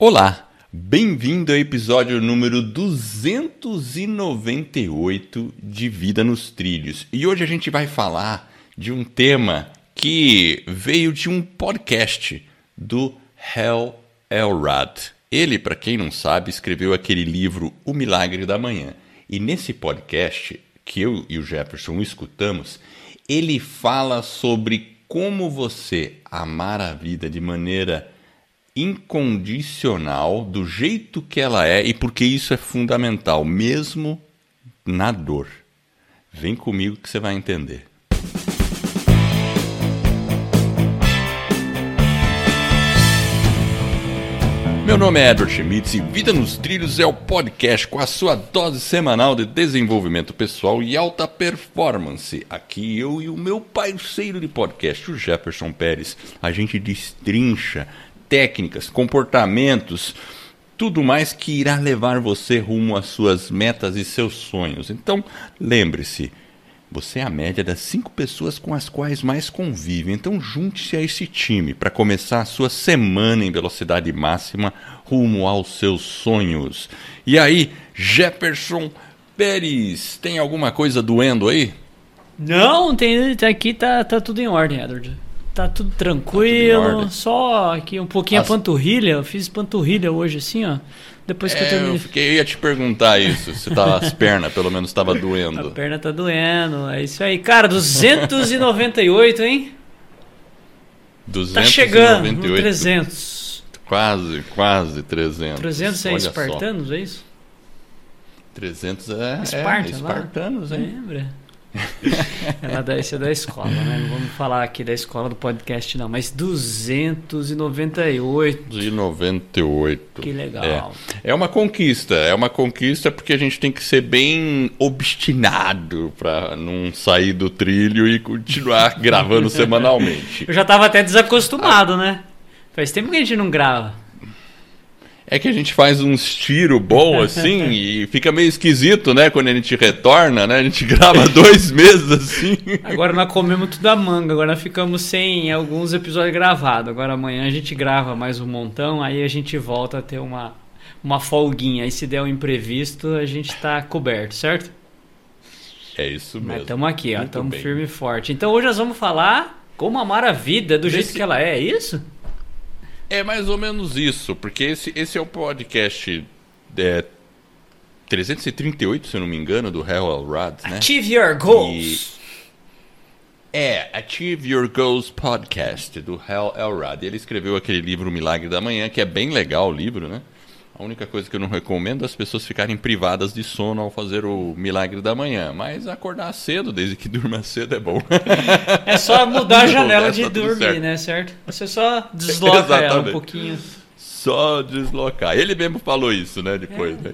Olá, bem-vindo ao episódio número 298 de Vida nos Trilhos. E hoje a gente vai falar de um tema que veio de um podcast do Hal Elrod. Ele, para quem não sabe, escreveu aquele livro O Milagre da Manhã. E nesse podcast que eu e o Jefferson escutamos, ele fala sobre como você amar a vida de maneira incondicional, do jeito que ela é, e porque isso é fundamental, mesmo na dor. Vem comigo que você vai entender. Meu nome é Edward Schmitz e Vida nos Trilhos é o podcast com a sua dose semanal de desenvolvimento pessoal e alta performance. Aqui eu e o meu parceiro de podcast, o Jefferson Pérez, a gente destrincha técnicas, comportamentos, tudo mais que irá levar você rumo às suas metas e seus sonhos. Então, lembre-se, você é a média das cinco pessoas com as quais mais convive. Então, junte-se a esse time para começar a sua semana em velocidade máxima rumo aos seus sonhos. E aí, Jefferson Pérez, tem alguma coisa doendo aí? Não, tem, aqui tá, tá tudo em ordem, Edward. Tá tudo tranquilo, tá só aqui um pouquinho As... a panturrilha. Eu fiz panturrilha hoje assim, ó. Depois que é, eu terminei. Eu, fiquei, eu ia te perguntar isso, se tava, as pernas pelo menos estava doendo. A perna tá doendo, é isso aí. Cara, 298, hein? 298. Tá chegando no 300. Quase, quase 300. 300 é espartanos, só. é isso? 300 é, Esparta, é espartanos, hein? Lembra? Ela da, esse é da escola, né? Não vamos falar aqui da escola do podcast, não. Mas 298. 298. Que legal. É. é uma conquista. É uma conquista porque a gente tem que ser bem obstinado para não sair do trilho e continuar gravando semanalmente. Eu já estava até desacostumado, ah. né? Faz tempo que a gente não grava. É que a gente faz uns tiro bom assim e fica meio esquisito, né? Quando a gente retorna, né? A gente grava dois meses assim. Agora nós comemos tudo a manga, agora nós ficamos sem alguns episódios gravados. Agora amanhã a gente grava mais um montão, aí a gente volta a ter uma, uma folguinha. Aí se der um imprevisto, a gente tá coberto, certo? É isso mesmo. Estamos aqui, estamos firme e forte. Então hoje nós vamos falar como amar a vida do Desse... jeito que ela é, é isso? É mais ou menos isso, porque esse, esse é o podcast é, 338, se eu não me engano, do Hal Elrod, né? Achieve Your Goals! E... É, Achieve Your Goals Podcast, do Hal Elrod. Ele escreveu aquele livro Milagre da Manhã, que é bem legal o livro, né? A única coisa que eu não recomendo é as pessoas ficarem privadas de sono ao fazer o milagre da manhã. Mas acordar cedo, desde que durma cedo, é bom. É só mudar a janela de tá dormir, certo. né? Certo? Você só desloca ela um pouquinho. Só deslocar. Ele mesmo falou isso, né? Depois, é, né?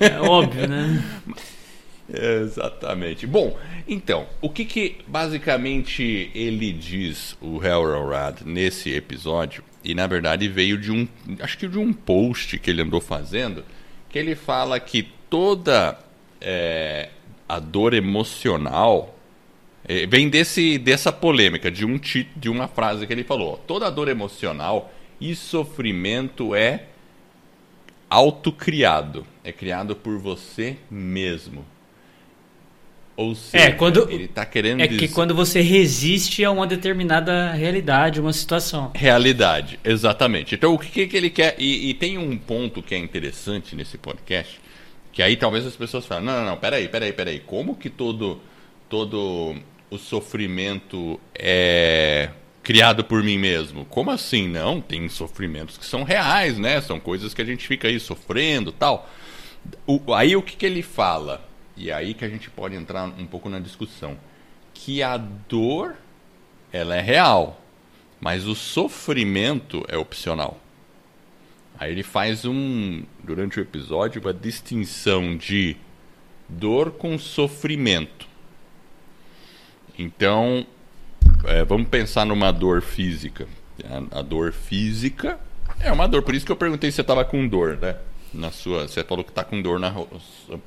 É óbvio, né? Exatamente. Bom, então, o que, que basicamente ele diz, o Hellrod, nesse episódio, e na verdade veio de um, acho que de um post que ele andou fazendo, que ele fala que toda é, a dor emocional é, vem desse, dessa polêmica, de, um, de uma frase que ele falou: toda dor emocional e sofrimento é autocriado, é criado por você mesmo. Ou seja, é, quando, ele está querendo É dizer... que quando você resiste a uma determinada realidade, uma situação. Realidade, exatamente. Então, o que, que ele quer... E, e, tem um ponto que é interessante nesse podcast, que aí talvez as pessoas falem, não, não, não, peraí, peraí, peraí. Como que todo, todo o sofrimento é criado por mim mesmo? Como assim? Não, tem sofrimentos que são reais, né? São coisas que a gente fica aí sofrendo tal. O, aí o que, que ele fala? E é aí que a gente pode entrar um pouco na discussão. Que a dor, ela é real, mas o sofrimento é opcional. Aí ele faz um, durante o episódio, uma distinção de dor com sofrimento. Então, é, vamos pensar numa dor física. A, a, dor física é uma dor, por isso que eu perguntei se você estava com dor, né? Na sua. Você falou que tá com dor na,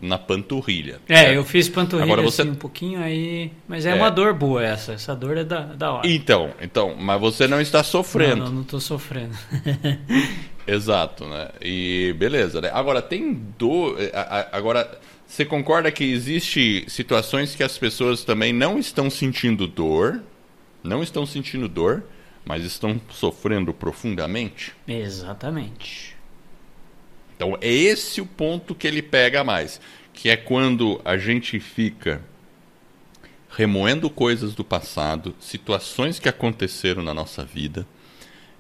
na panturrilha. É, certo? eu fiz panturrilha Agora você- assim um pouquinho aí. Mas é, É. uma dor boa essa. Essa dor é da, da hora. Então, então, mas você não está sofrendo. Não, não, não tô sofrendo. Exato, né? E beleza, né? Agora tem dor. a- Agora, você concorda que existe situações que as pessoas também não estão sentindo dor, não estão sentindo dor, mas estão sofrendo profundamente? Exatamente. Então é esse o ponto que ele pega mais, que é quando a gente fica remoendo coisas do passado, situações que aconteceram na nossa vida,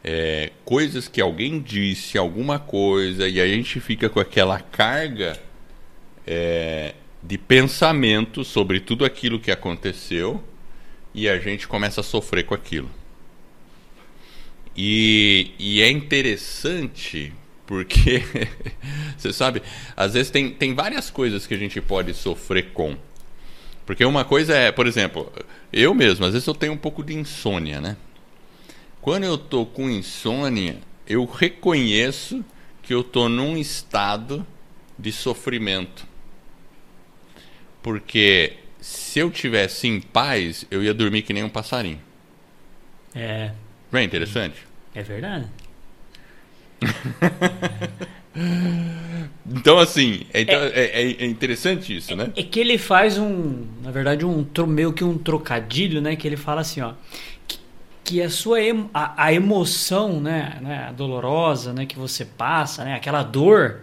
é, coisas que alguém disse, alguma coisa, e a gente fica com aquela carga é, de pensamento sobre tudo aquilo que aconteceu e a gente começa a sofrer com aquilo. E, e é interessante porque, você sabe, às vezes tem, tem várias coisas que a gente pode sofrer com. Porque uma coisa é, por exemplo, eu mesmo, às vezes eu tenho um pouco de insônia, né? Quando eu tô com insônia, eu reconheço que eu tô num estado de sofrimento. Porque se eu tivesse em paz, eu ia dormir que nem um passarinho. É, Não é interessante? é verdade. Então, assim, é, então, é, é- é interessante isso, né? É que ele faz um, na verdade, um meio que um trocadilho, né? Que ele fala assim, ó, que, que a sua em- a, a emoção, né, né, a dolorosa, né, que você passa, né, aquela dor,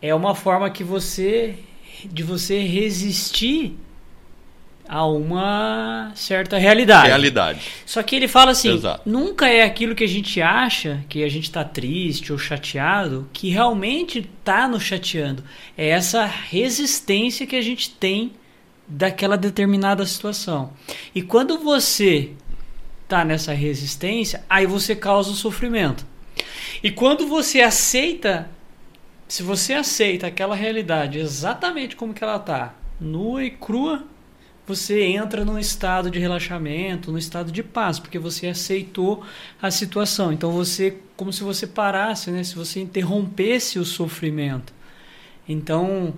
é uma forma que você de você resistir a uma certa realidade. Realidade. Só que ele fala assim: Exato. nunca é aquilo que a gente acha, que a gente está triste ou chateado, que realmente está nos chateando. É essa resistência que a gente tem daquela determinada situação. E quando você está nessa resistência, aí você causa o sofrimento. E quando você aceita, se você aceita aquela realidade exatamente como que ela está, nua e crua, você entra num estado de relaxamento, num estado de paz, porque você aceitou a situação. Então você, como se você parasse, né? Se você interrompesse o sofrimento. Então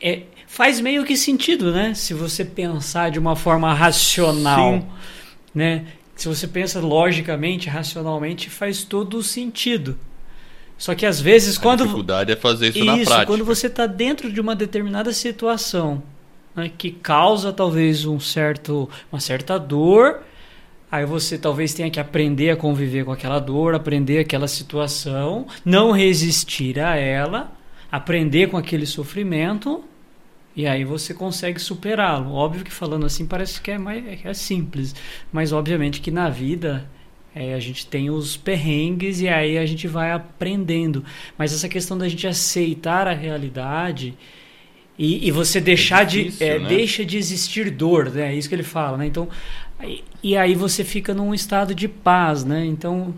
é- faz meio que sentido, né? Se você pensar de uma forma racional, Sim. né? Se você pensa logicamente, racionalmente, faz todo o sentido. Só que às vezes A quando dificuldade é fazer isso, na prática. quando você está dentro de uma determinada situação né, que causa talvez um certo, uma certa dor, aí você talvez tenha que aprender a conviver com aquela dor, aprender aquela situação, não resistir a ela, aprender com aquele sofrimento e aí você consegue superá-lo. Óbvio que falando assim parece que é mais é simples, mas obviamente que na vida é, a gente tem os perrengues e aí a gente vai aprendendo. Mas essa questão da gente aceitar a realidade e, e você deixar difícil, de é, né? deixa de existir dor, né? É isso que ele fala, né? Então aí- e aí você fica num estado de paz, né? Então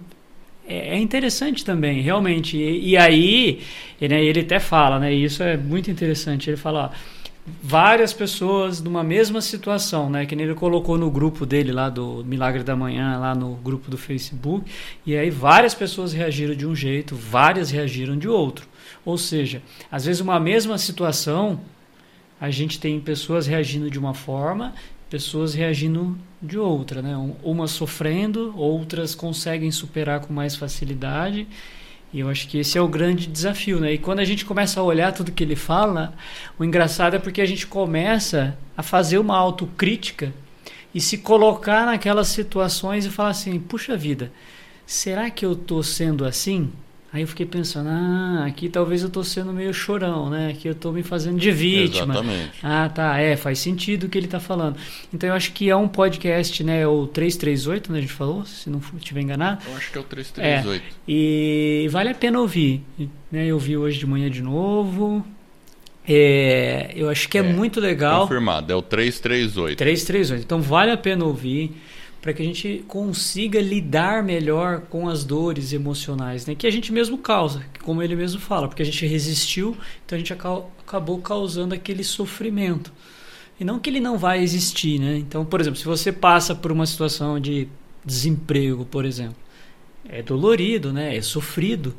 é é interessante também, realmente. E, e aí ele, ele até fala, né? E isso é muito interessante. Ele fala, ó, várias pessoas numa mesma situação, né? Que nem ele colocou no grupo dele lá do Milagre da Manhã, lá no grupo do Facebook. E aí várias pessoas reagiram de um jeito, várias reagiram de outro. Ou seja, às vezes uma mesma situação, a gente tem pessoas reagindo de uma forma, pessoas reagindo de outra, né? Um- Umas sofrendo, outras conseguem superar com mais facilidade. E eu acho que esse é o grande desafio, né? E quando a gente começa a olhar tudo que ele fala, o engraçado é porque a gente começa a fazer uma autocrítica e se colocar naquelas situações e falar assim: puxa vida, será que eu tô sendo assim? Aí eu fiquei pensando: ah, aqui talvez eu tô sendo meio chorão, né? Aqui eu tô me fazendo de vítima. Exatamente. Ah, tá, é, faz sentido o que ele tá falando. Então eu acho que é um podcast, né? O 338, né? A gente falou, se não estiver enganado. Eu acho que é o 338. E vale a pena ouvir. Né? Eu vi hoje de manhã de novo. É, eu acho que é, É, muito legal. Confirmado, é o 338. 338. Então vale a pena ouvir para que a gente consiga lidar melhor com as dores emocionais, né? Que a gente mesmo causa, como ele mesmo fala, porque a gente resistiu, então a gente aca- acabou causando aquele sofrimento. E não que ele não vai existir, né? Então, por exemplo, se você passa por uma situação de desemprego, por exemplo, é dolorido, né? É sofrido.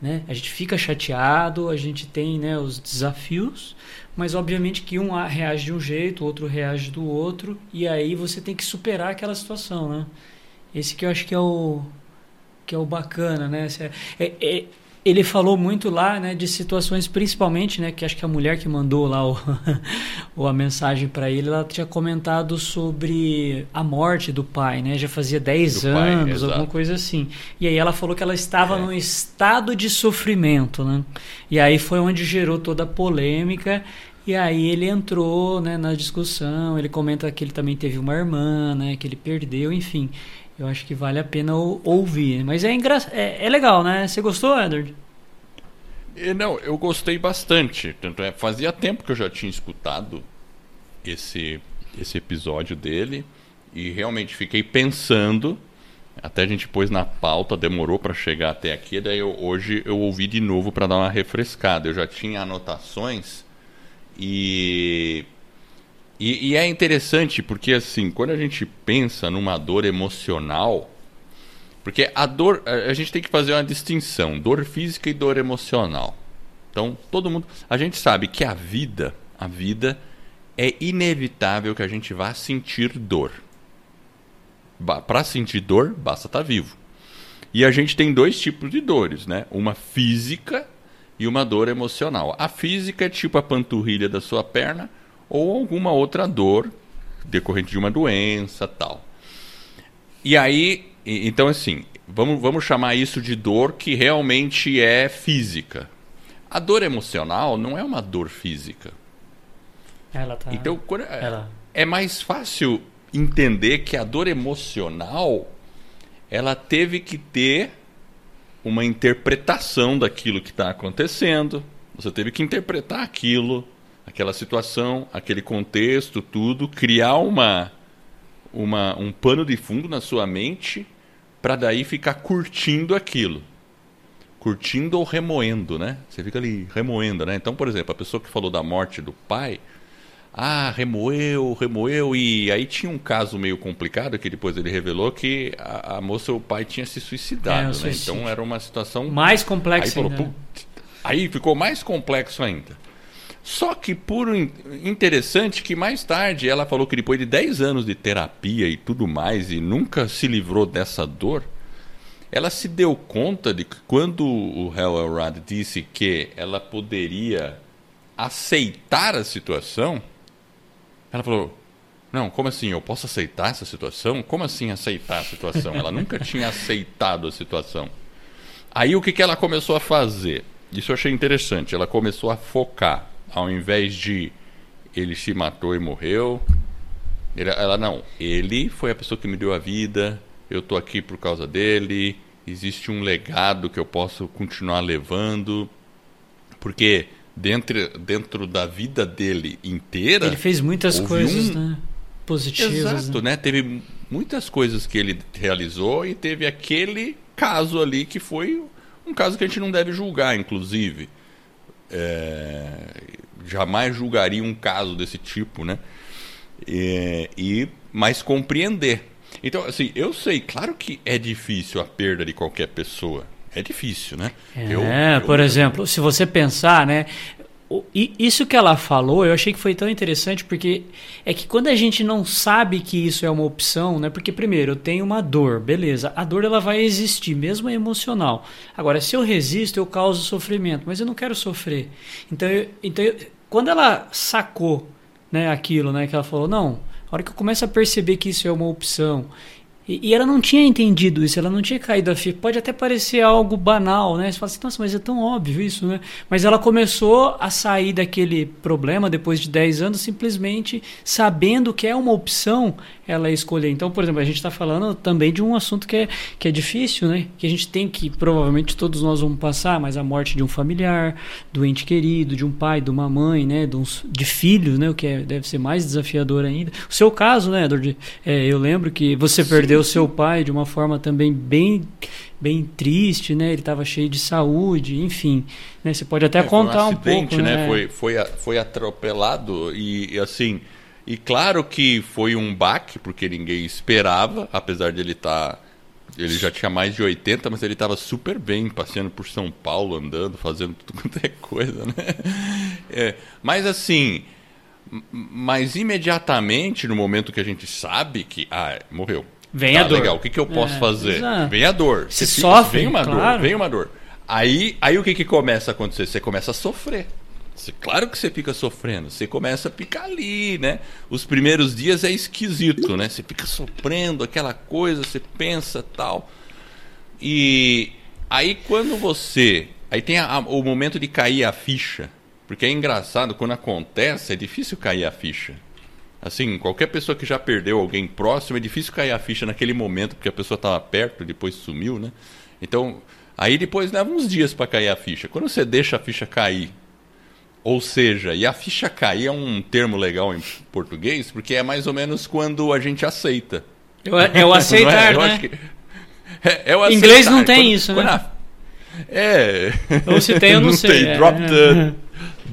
né? A gente fica chateado, a gente tem né, os desafios, mas obviamente que um reage de um jeito, o outro reage do outro, e aí você tem que superar aquela situação, né? Esse que eu acho que é o que é o bacana, né? É, é, ele falou muito lá, né, de situações principalmente, né, que acho que a mulher que mandou lá o, a mensagem para ele, ela tinha comentado sobre a morte do pai, né? Já fazia 10 do anos, pai, alguma coisa assim. E aí ela falou que ela estava é. num estado de sofrimento, né? E aí foi onde gerou toda a polêmica. E aí ele entrou, né, na discussão. Ele comenta que ele também teve uma irmã, né, que ele perdeu, enfim. Eu acho que vale a pena ouvir. Mas é, engra... é, é legal, né? Você gostou, Edward? Não, eu gostei bastante. Tanto é, fazia tempo que eu já tinha escutado esse, esse episódio dele e realmente fiquei pensando. Até a gente pôs na pauta, demorou para chegar até aqui. Daí eu, hoje eu ouvi de novo para dar uma refrescada. Eu já tinha anotações e e, e, é interessante porque, assim, quando a gente pensa numa dor emocional. Porque a dor. A gente tem que fazer uma distinção: dor física e dor emocional. Então, todo mundo. A gente sabe que a vida. A vida é inevitável que a gente vá sentir dor. Para sentir dor, basta estar tá vivo. E a gente tem dois tipos de dores, né? Uma física e uma dor emocional. A física é tipo a panturrilha da sua perna ou alguma outra dor decorrente de uma doença tal. E aí, então assim, vamos, vamos chamar isso de dor que realmente é física. A dor emocional não é uma dor física. Ela tá... Então, Ela... é mais fácil entender que a dor emocional ela teve que ter uma interpretação daquilo que está acontecendo. Você teve que interpretar aquilo aquela situação, aquele contexto, tudo, criar uma, uma um pano de fundo na sua mente para daí ficar curtindo aquilo. Curtindo ou remoendo, né? Você fica ali remoendo, né? Então, por exemplo, a pessoa que falou da morte do pai, ah, remoeu, remoeu, e aí tinha um caso meio complicado que depois ele revelou que a, a moça, o pai tinha se suicidado, é, né? Então era uma situação mais complexa. Aí, falou, aí ficou mais complexo ainda. Só que por interessante que mais tarde ela falou que depois de 10 anos de terapia e tudo mais e nunca se livrou dessa dor, ela se deu conta de que quando o Hal Elrod disse que ela poderia aceitar a situação, ela falou: "Não, como assim? Eu posso aceitar essa situação? Como assim aceitar a situação? Ela nunca tinha aceitado a situação. Aí o que, que ela começou a fazer? Isso eu achei interessante. Ela começou a focar ao invés de ele se matou e morreu, ela não, ele foi a pessoa que me deu a vida, eu estou aqui por causa dele, existe um legado que eu posso continuar levando, porque dentro, dentro da vida dele inteira. Ele fez muitas coisas, um... né? Positivas. Exato, né? né? Teve muitas coisas que ele realizou e teve aquele caso ali que foi um caso que a gente não deve julgar, inclusive. É, jamais julgaria um caso desse tipo, né? É, e mais compreender. Então, assim, eu sei, claro que é difícil a perda de qualquer pessoa. É difícil, né? É, eu, eu... por exemplo, se você pensar, né? Isso que ela falou, eu achei que foi tão interessante porque é que quando a gente não sabe que isso é uma opção, né? Porque primeiro eu tenho uma dor, beleza? A dor ela vai existir, mesmo emocional. Agora, se eu resisto, eu causo sofrimento, mas eu não quero sofrer. Então, eu, então eu, quando ela sacou, né, aquilo, né, que ela falou, não, a hora que eu começo a perceber que isso é uma opção e, e, ela não tinha entendido isso, ela não tinha caído a ficha. Pode até parecer algo banal, né? Você fala assim, nossa, mas é tão óbvio isso, né? Mas ela começou a sair daquele problema depois de 10 anos, simplesmente sabendo que é uma opção ela escolher. Então, por exemplo, a gente está falando também de um assunto que é, que é difícil, né? Que a gente tem que, provavelmente todos nós vamos passar, mas a morte de um familiar, do ente querido, de um pai, de uma mãe, né? De, uns, de filhos, né? O que é, deve ser mais desafiador ainda. O seu caso, né, Edward? É, eu lembro que você Sim. perdeu perdeu seu pai de uma forma também bem bem triste, né? Ele estava cheio de saúde, enfim. Né? Você pode até é, contar um, um, pouco, né? né? Foi, foi, foi atropelado e, assim, e claro que foi um baque porque ninguém esperava, apesar de ele estar tá ele já tinha mais de 80, mas ele estava super bem, passeando por São Paulo, andando, fazendo tudo quanto é coisa, né? É, mas assim, mas imediatamente, no momento que a gente sabe que, ah, morreu. Vem tá, a dor. legal, o que, que eu posso É, fazer? exato. Vem a dor. Se Você sofre, vem uma claro. dor, vem uma dor. Aí, aí o que, que começa a acontecer? Você começa a sofrer. Você- claro que você fica sofrendo, você começa a ficar ali, né? Os primeiros dias é esquisito, né? Você fica sofrendo aquela coisa, você pensa tal. E aí quando você. Aí tem a- a- o momento de cair a ficha. Porque é engraçado, quando acontece, é difícil cair a ficha. Assim, qualquer pessoa que já perdeu alguém próximo, é difícil cair a ficha naquele momento, porque a pessoa estava perto, depois sumiu, né? Então, aí depois leva uns dias para cair a ficha. Quando você deixa a ficha cair, ou seja, e a ficha cair é um termo legal em português, porque é mais ou menos quando a gente aceita. Eu, é o Não é? aceitar, Eu né? que- É, é o Em inglês não tem Quando- isso, quando né? a- É. Ou se tem, eu não sei, Tem. é. Drop the,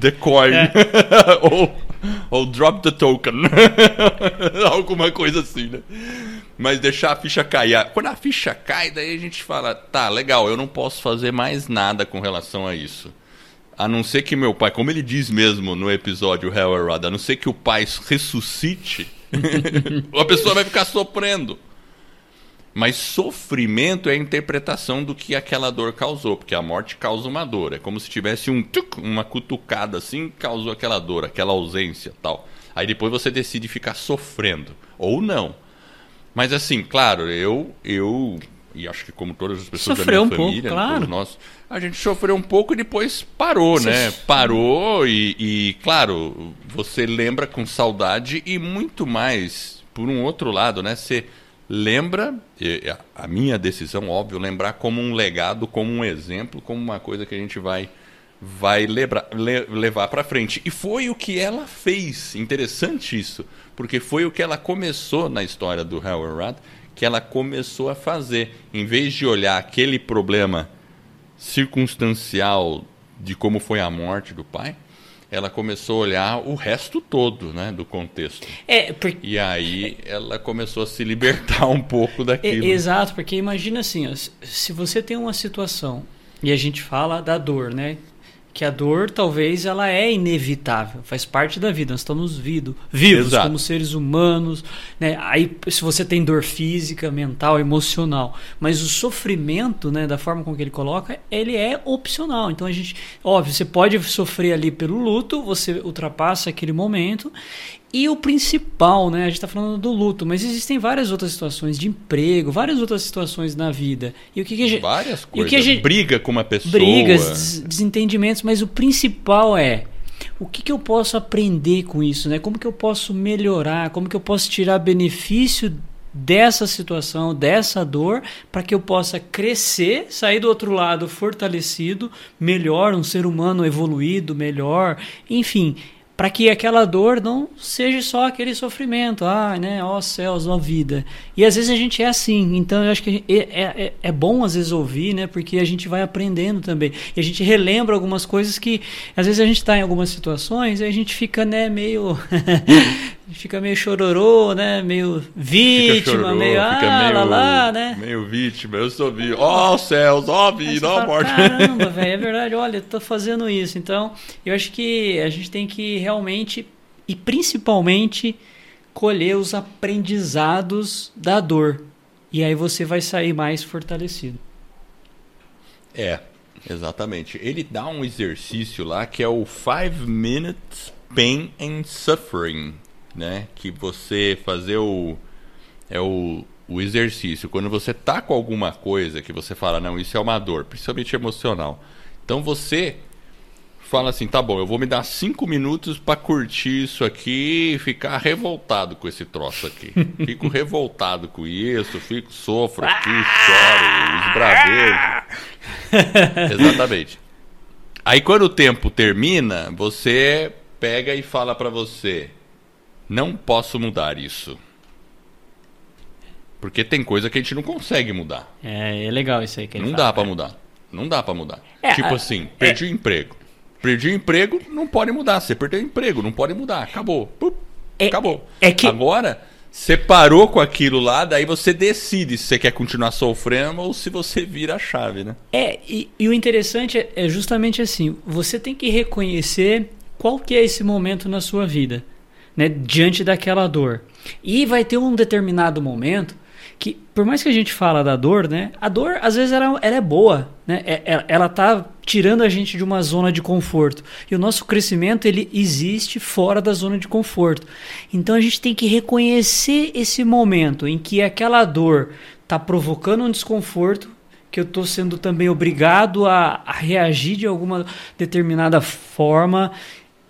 the coin. É. ou, ou drop the token. Alguma coisa assim, né? Mas deixar a ficha cair. Quando a ficha cai, daí a gente fala, tá, legal, eu não posso fazer mais nada com relação a isso. A não ser que meu pai, como ele diz mesmo no episódio Hell Rod, a não ser que o pai ressuscite, a pessoa vai ficar sofrendo. Mas sofrimento é a interpretação do que aquela dor causou, porque a morte causa uma dor. É como se tivesse um tuc, uma cutucada assim, causou aquela dor, aquela ausência, tal. Aí depois você decide ficar sofrendo ou não. Mas assim, claro, eu eu e acho que como todas as pessoas Sofreu da um minha pouco, família, claro. todos nós, a gente sofreu um pouco e depois parou, né? Parou e, e, claro, você lembra com saudade e muito mais por um outro lado, né? Você lembra, a- minha decisão, óbvio, lembrar como um legado, como um exemplo, como uma coisa que a gente vai vai lebra- le- levar para frente. E foi o que ela fez. Interessante isso, porque foi o que ela começou na história do Howard Rad, que ela começou a fazer. Em vez de olhar aquele problema circunstancial de como foi a morte do pai, ela começou a olhar o resto todo, né, do contexto. É, porque E aí ela começou a se libertar um pouco É, daquilo. exato, porque imagina assim, ó, se você tem uma situação e a gente fala da dor, né? Que a dor talvez ela é inevitável, faz parte da vida. Nós estamos vido, vivos Exato. como seres humanos, né? Aí se você tem dor física, mental, emocional, mas o sofrimento, né, da forma com que ele coloca, ele é opcional. Então a gente, óbvio, você pode sofrer ali pelo luto, você ultrapassa aquele momento e o principal, né? A gente está falando do luto, mas existem várias outras situações de emprego, várias outras situações na vida. E o que, que a gente. Várias e o coisas. que a gente- Briga com uma pessoa. Brigas, des- desentendimentos, mas o principal é o que, que eu posso aprender com isso, né? Como que eu posso melhorar? Como que eu posso tirar benefício dessa situação, dessa dor, para que eu possa crescer, sair do outro lado fortalecido, melhor, um ser humano evoluído, melhor, enfim, para que aquela dor não seja só aquele sofrimento, ah, né, ó céus, ó vida. E às vezes a gente é assim, então eu acho que é, é, é bom às vezes ouvir, né, porque a gente vai aprendendo também. E a gente relembra algumas coisas que às vezes a gente está em algumas situações e a gente fica, né, meio. fica meio chororô, né, meio vítima, chororô, meio. Ah, fica meio, lá, lá, né? meio vítima. Eu sou vítima. Ó céus, ó Aí vida, ó fala, morte. Caramba, velho, é verdade, olha, eu tô fazendo isso. Então, eu acho que a gente tem que realmente e principalmente colher os aprendizados da dor. E aí você vai sair mais fortalecido. É, exatamente. Ele dá um exercício lá que é o 5 Minutes Pain and Suffering, né? Que você fazer o é o, o exercício quando você tá com alguma coisa que você fala, não, isso é uma dor, principalmente emocional. Então você fala assim, tá bom, eu vou me dar cinco minutos pra curtir isso aqui e ficar revoltado com esse troço aqui. Fico revoltado com isso, fico, sofro aqui, choro, esbravejo. Exatamente. Aí quando o tempo termina, você pega e fala pra você: não posso mudar isso. Porque tem coisa que a gente não consegue mudar. É, é legal isso aí que ele Não fala. dá pra mudar. Não dá pra mudar. É, tipo a- assim, perdi o emprego. Perdi o emprego, não pode mudar. Você perdeu o emprego, não pode mudar. Acabou. Pup, É- acabou. é que- Agora, Você parou com aquilo lá, daí você decide se você quer continuar sofrendo ou se você vira a chave, né? É, e, e o interessante é, é justamente assim, você tem que reconhecer qual que é esse momento na sua vida, né, diante daquela dor. E vai ter um determinado momento que, por mais que a gente fala da dor, né, a dor às vezes ela, ela é boa, né, é, ela, ela tá tirando a gente de uma zona de conforto. E o nosso crescimento ele existe fora da zona de conforto. Então a gente tem que reconhecer esse momento em que aquela dor está provocando um desconforto que eu estou sendo também obrigado a, a, reagir de alguma determinada forma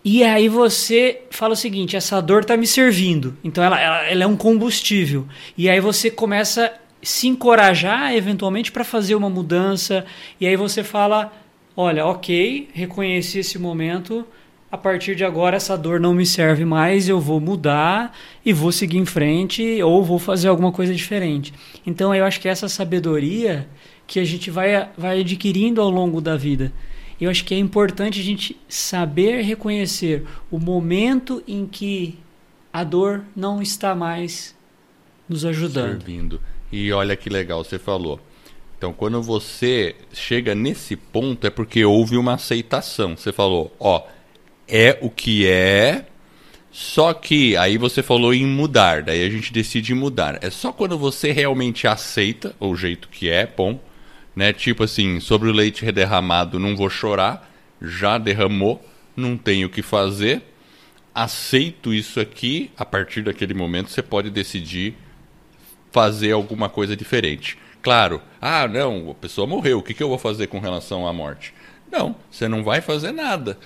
e aí você fala o seguinte: essa dor está me servindo. Então ela, ela, ela, é um combustível. E aí você começa a se encorajar eventualmente para fazer uma mudança. E aí você fala: olha, ok, reconheci esse momento. A partir de agora essa dor não me serve mais, eu vou mudar e vou seguir em frente ou vou fazer alguma coisa diferente. Então eu acho que essa sabedoria que a gente vai, vai adquirindo ao longo da vida. Eu acho que é importante a gente saber reconhecer o momento em que a dor não está mais nos ajudando. Servindo. E olha que legal você falou. Então, quando você chega nesse ponto, é porque houve uma aceitação. Você falou, ó, é o que é, só que aí você falou em mudar, daí a gente decide mudar. É só quando você realmente aceita o jeito que é, bom, né? Tipo assim, sobre o leite derramado, não vou chorar, já derramou, não tenho o que fazer, aceito isso aqui, a partir daquele momento você pode decidir fazer alguma coisa diferente. Claro, ah, não, a pessoa morreu, o que, que eu vou fazer com relação à morte? Não, você não vai fazer nada.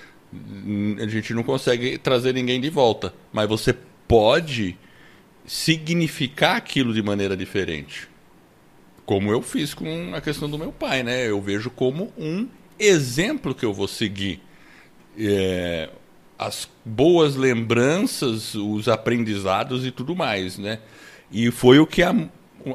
A gente não consegue trazer ninguém de volta, mas você pode significar aquilo de maneira diferente como eu fiz com a questão do meu pai, né? Eu vejo como um exemplo que eu vou seguir. É, as boas lembranças, os aprendizados e tudo mais, né? E foi o que a,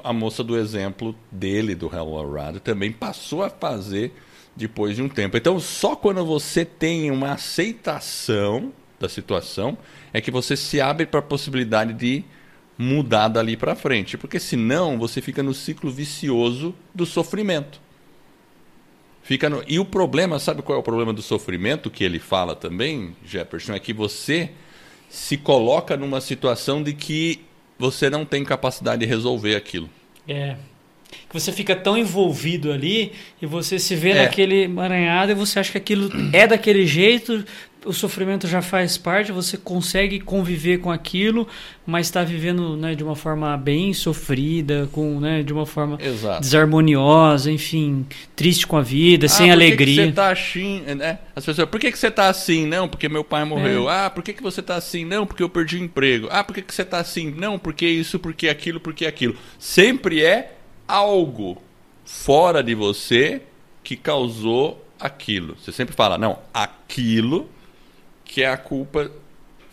a moça do exemplo dele, do Colorado, também passou a fazer depois de um tempo. Então, só quando você tem uma aceitação da situação é que você se abre para a possibilidade de mudar dali para frente, porque senão você fica no ciclo vicioso do sofrimento. Fica no... E o problema, sabe qual é o problema do sofrimento que ele fala também, Jefferson? É que você se coloca numa situação de que você não tem capacidade de resolver aquilo. É. Que você fica tão envolvido ali e você se vê é. naquele emaranhado e você acha que aquilo é daquele jeito, o sofrimento já faz parte, você consegue conviver com aquilo, mas está vivendo né, de uma forma bem sofrida, com, né, de uma forma Exato. desarmoniosa, enfim, triste com a vida, ah, sem por alegria. Que você está assim, né? As pessoas, por que, que você está assim? Não, porque meu pai morreu. É. Ah, por que, que você está assim? Não, porque eu perdi o emprego. Ah, por que, que você está assim? Não, porque isso, porque aquilo, porque aquilo. Sempre é algo fora de você que causou aquilo. Você sempre fala, não, aquilo que é a culpa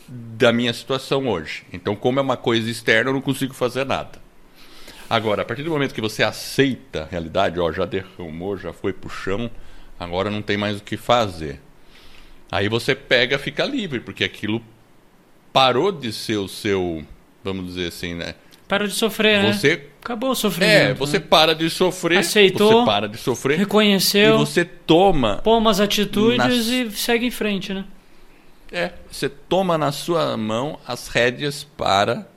da minha situação hoje. Então, como é uma coisa externa, eu não consigo fazer nada. Agora, a partir do momento que você aceita a realidade, ó, já derramou, já foi pro chão, agora não tem mais o que fazer. Aí você pega, fica livre, porque aquilo parou de ser o seu, vamos dizer assim, né? Parou de sofrer, né? você, né? Acabou o sofrimento. É, você né? para de sofrer. Aceitou. Você para de sofrer. Reconheceu. E você toma. Põe umas atitudes nas... e segue em frente, né? É, você toma na sua mão as rédeas para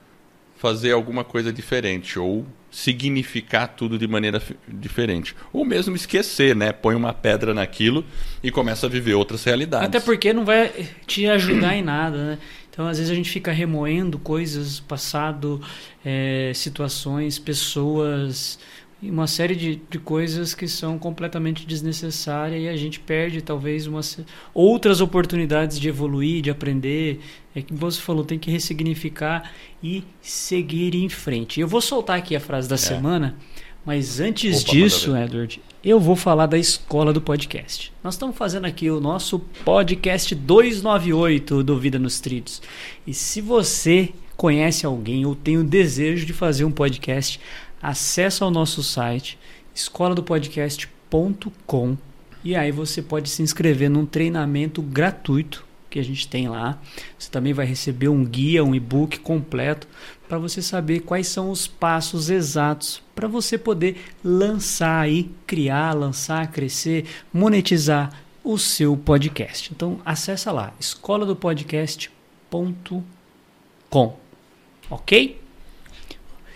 fazer alguma coisa diferente ou significar tudo de maneira diferente. Ou mesmo esquecer, né? Põe uma pedra naquilo e começa a viver outras realidades. Até porque não vai te ajudar em nada, né? Então, às vezes a gente fica remoendo coisas, passado, é, situações, pessoas, uma série de, de coisas que são completamente desnecessárias e a gente perde talvez umas outras oportunidades de evoluir, de aprender. É que você falou, tem que ressignificar e seguir em frente. Eu vou soltar aqui a frase da é. semana, mas antes Opa, disso, Edward, eu vou falar da escola do podcast. Nós estamos fazendo aqui o nosso podcast 298 do Vida nos Trilhos. E se você conhece alguém ou tem o desejo de fazer um podcast, acesse ao nosso site escoladopodcast.com e aí você pode se inscrever num treinamento gratuito que a gente tem lá. Você também vai receber um guia, um e-book completo para você saber quais são os passos exatos para você poder lançar aí, criar, lançar, crescer, monetizar o seu podcast. Então acessa lá, escola do podcast.com. OK?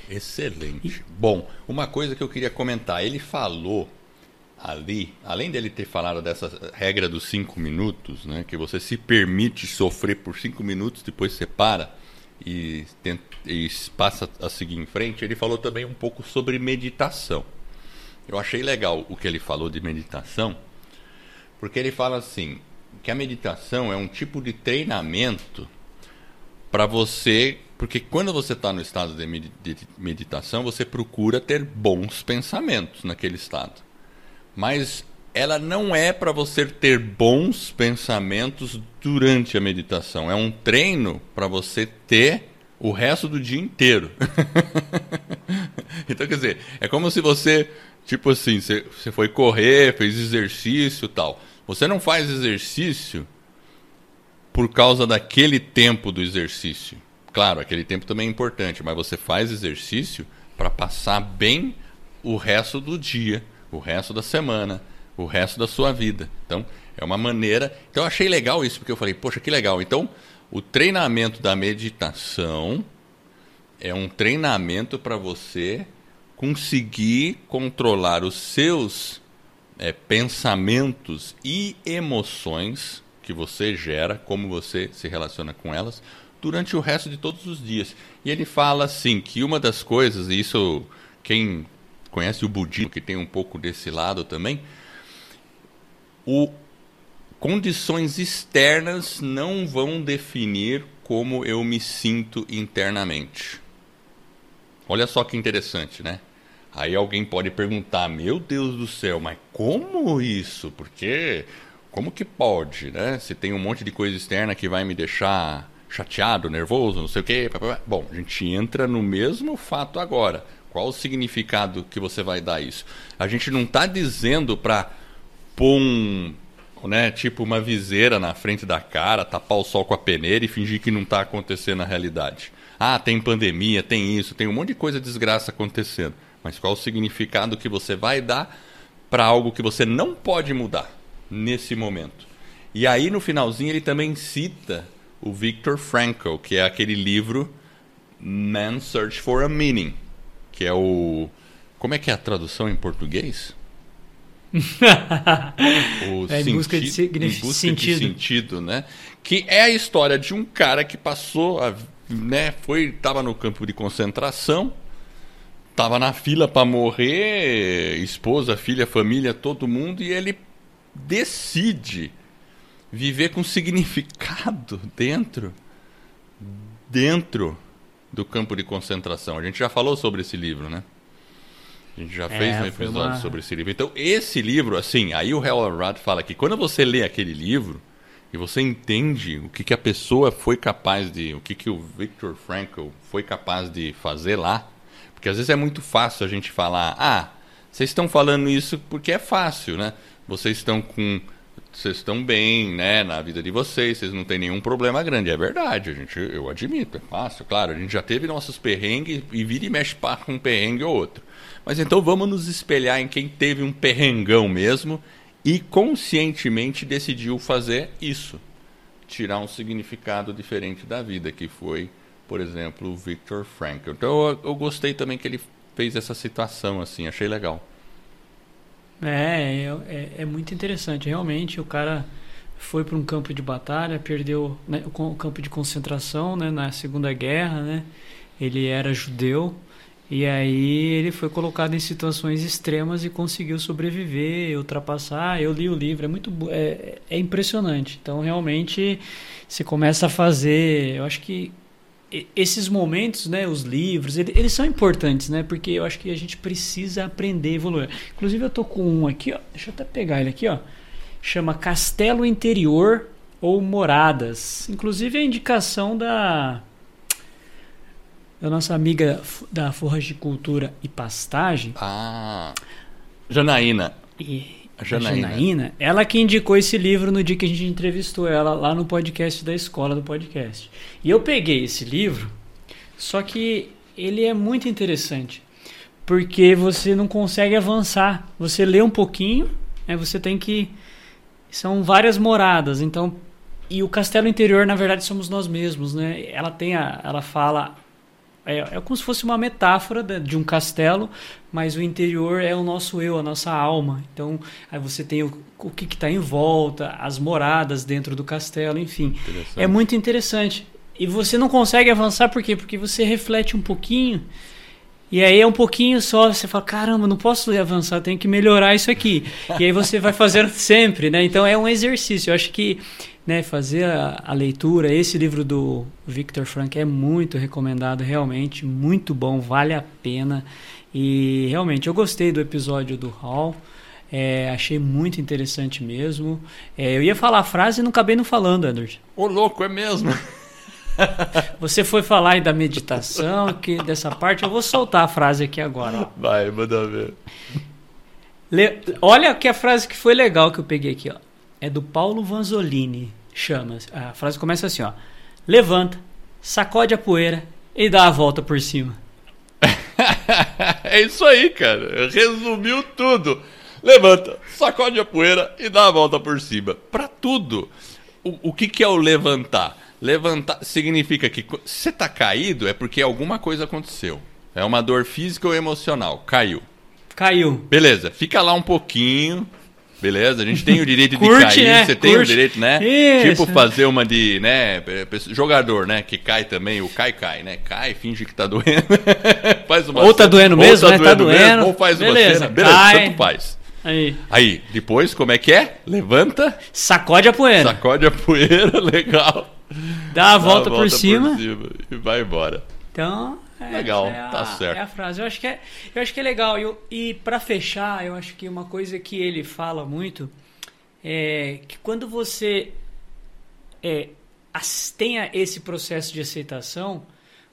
Excelente. Bom, uma coisa que eu queria comentar, ele falou ali, além dele ter falado dessa regra dos cinco minutos, né, que você se permite sofrer por cinco minutos, depois você para e, tenta, e passa a seguir em frente, ele falou também um pouco sobre meditação. Eu achei legal o que ele falou de meditação, porque ele fala assim que a meditação é um tipo de treinamento para você, porque quando você está no estado de meditação, você procura ter bons pensamentos naquele estado mas ela não é para você ter bons pensamentos durante a meditação. É um treino para você ter o resto do dia inteiro. então, quer dizer, é como se você, tipo assim, você, foi correr, fez exercício tal. Você não faz exercício por causa daquele tempo do exercício. Claro, aquele tempo também é importante, mas você faz exercício para passar bem o resto do dia o resto da semana, o resto da sua vida. Então, é uma maneira. Então, eu achei legal isso, porque eu falei, poxa, que legal. Então, o treinamento da meditação é um treinamento para você conseguir controlar os seus é, pensamentos e emoções que você gera, como você se relaciona com elas, durante o resto de todos os dias. E ele fala assim que uma das coisas, e isso quem conhece o budismo, que tem um pouco desse lado também, o condições externas não vão definir como eu me sinto internamente. Olha só que interessante, né? Aí alguém pode perguntar: "Meu Deus do céu, mas como isso? Porque como que pode, né? Se tem um monte de coisa externa que vai me deixar chateado, nervoso, não sei o quê. Bom, a gente entra no mesmo fato agora. Qual o significado que você vai dar a isso? A gente não está dizendo para pôr um, né, tipo uma viseira na frente da cara, tapar o sol com a peneira e fingir que não está acontecendo na realidade. Ah, tem pandemia, tem isso, tem um monte de coisa desgraça acontecendo. Mas qual o significado que você vai dar para algo que você não pode mudar nesse momento? E aí no finalzinho ele também cita o Viktor Frankl, que é aquele livro Man's Search for a Meaning que é o. Como é que é a tradução em português? o é, em busca, de, em busca sentido. de sentido, né? Que é a história de um cara que passou, a, né? Foi, estava no campo de concentração, estava na fila para morrer, esposa, filha, família, todo mundo, e ele decide viver com significado dentro, dentro do campo de concentração. A gente já falou sobre esse livro, né? A gente já é, fez um episódio uma... sobre esse livro. Então, esse livro, assim, aí o Hal Rudd fala que quando você lê aquele livro e você entende o que, que a pessoa foi capaz de. o que, que o Viktor Frankl foi capaz de fazer lá. Porque às vezes é muito fácil a gente falar, ah, vocês estão falando isso porque é fácil, né? Vocês estão com vocês estão bem, né, na vida de vocês, vocês não têm nenhum problema grande. É verdade, a gente, eu admito, é fácil, claro, a gente já teve nossos perrengues e vira e mexe para um perrengue ou outro. Mas então vamos nos espelhar em quem teve um perrengão mesmo e conscientemente decidiu fazer isso. Tirar um significado diferente da vida, que foi, por exemplo, o Viktor Frankl. Então eu, eu gostei também que ele fez essa situação assim, achei legal. É, é, é, é muito interessante. Realmente, o cara foi para um campo de batalha, perdeu né, o campo de concentração né, na Segunda Guerra, né? Ele era judeu e aí ele foi colocado em situações extremas e conseguiu sobreviver, ultrapassar. Eu li o livro, é muito é, é impressionante. Então realmente você começa a fazer, eu acho que esses momentos, né, os livros, eles são importantes, né? Porque eu acho que a gente precisa aprender a evoluir. Inclusive eu tô com um aqui, ó. Deixa eu até pegar ele aqui, ó. Chama Castelo Interior ou Moradas. Inclusive a indicação da da nossa amiga da Cultura e Pastagem. Ah. Janaína. E, A Janaína. Janaína, ela que indicou esse livro no dia que a gente entrevistou ela lá no podcast da escola do podcast. E eu peguei esse livro, só que ele é muito interessante, porque você não consegue avançar. Você lê um pouquinho, aí você tem que são várias moradas, então e o castelo interior na verdade somos nós mesmos, né? Ela tem a, ela fala é, é como se fosse uma metáfora de, de, um castelo, mas o interior é o nosso eu, a nossa alma. Então, aí você tem o, o que está em volta, as moradas dentro do castelo, enfim. É muito interessante. E você não consegue avançar por quê? Porque você reflete um pouquinho. E aí é um pouquinho só, você fala, caramba, não posso avançar, tenho que melhorar isso aqui. e aí você vai fazendo sempre, né? Então é um exercício. Eu acho que né, fazer a, a, leitura. Esse livro do Victor Frank é muito recomendado, realmente, muito bom, vale a pena. E realmente eu gostei do episódio do Hall. É, achei muito interessante mesmo. É, eu ia falar a frase e não acabei não falando, Edward. Ô, louco, é mesmo? Você foi falar aí da meditação, que dessa parte eu vou soltar a frase aqui agora. Ó. Vai, manda ver. Le... Olha que a frase que foi legal que eu peguei aqui, ó. É do Paulo Vanzolini chama. A frase começa assim, ó. Levanta, sacode a poeira e dá a volta por cima. é isso aí, cara. Resumiu tudo. Levanta, sacode a poeira e dá a volta por cima. Para tudo. O, o que, que é o levantar? Levantar significa que você tá caído é porque alguma coisa aconteceu. É uma dor física ou emocional. Caiu. Caiu. Beleza, fica lá um pouquinho, Beleza, a gente tem o direito de Curte, cair, né? você tem Curte. o direito, né? Isso. Tipo fazer uma de, né, jogador, né, que cai também, o cai cai, né? Cai, finge que tá doendo. faz uma Ou tá doendo mesmo, ou tá né? Doendo tá doendo. Mesmo, ou faz Beleza, uma cena. Beleza, cai. tanto faz. Aí. Aí, depois, como é que é? Levanta. Sacode a poeira. Sacode a poeira, legal. Dá a volta, Dá a volta por, cima. por cima. E vai embora. Então, é, legal, é a, tá certo. É a frase. Eu acho que é, eu acho que é legal. Eu, e para fechar, eu acho que uma coisa que ele fala muito é que quando você é, tenha esse processo de aceitação,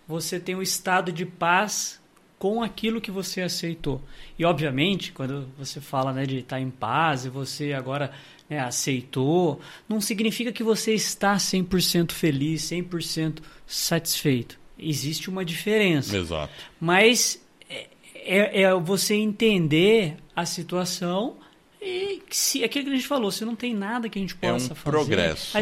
você tem um estado de paz com aquilo que você aceitou. E obviamente, quando você fala né, de estar em paz e você agora né, aceitou, não significa que você está 100% feliz, 100% satisfeito existe uma diferença. Exato. Mas é, é, é você entender a situação e se aquilo que a gente falou, se não tem nada que a gente possa é um fazer. Progresso.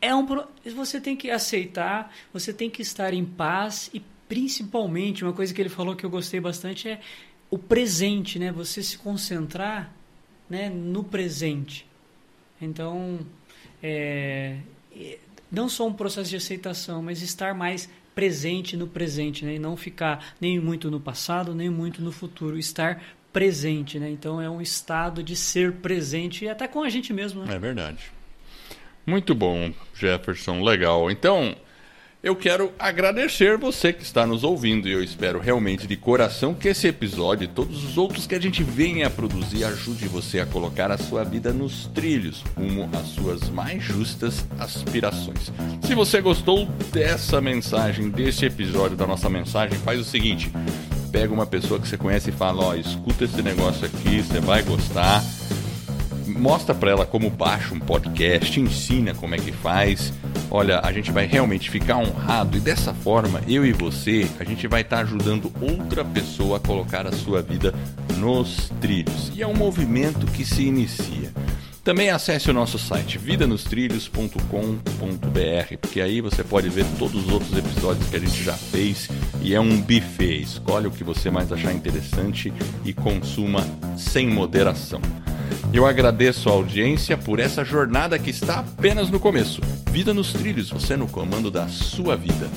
é um você tem que aceitar, você tem que estar em paz e principalmente uma coisa que ele falou que eu gostei bastante é o presente, né? Você se concentrar, né, no presente. Então, é, não só um processo de aceitação, mas estar mais presente no presente, né? E não ficar nem muito no passado, nem muito no futuro. Estar presente, né? Então é um estado de ser presente e até com a gente mesmo, né? É verdade. Muito bom, Jefferson, legal. Então, eu quero agradecer você que está nos ouvindo e eu espero realmente de coração que esse episódio e todos os outros que a gente venha a produzir ajude você a colocar a sua vida nos trilhos rumo às suas mais justas aspirações. Se você gostou dessa mensagem, desse episódio da nossa mensagem, faz o seguinte: pega uma pessoa que você conhece e fala, ó, oh, escuta esse negócio aqui, você vai gostar mostra para ela como baixa um podcast, ensina como é que faz. Olha, a gente vai realmente ficar honrado e dessa forma, eu e você, a gente vai estar tá ajudando outra pessoa a colocar a sua vida nos trilhos. E é um movimento que se inicia. Também acesse o nosso site vidanostrilhos.com.br, porque aí você pode ver todos os outros episódios que a gente já fez e é um buffet. Escolhe o que você mais achar interessante e consuma sem moderação. Eu agradeço a audiência por essa jornada que está apenas no começo. Vida nos trilhos, você no comando da sua vida.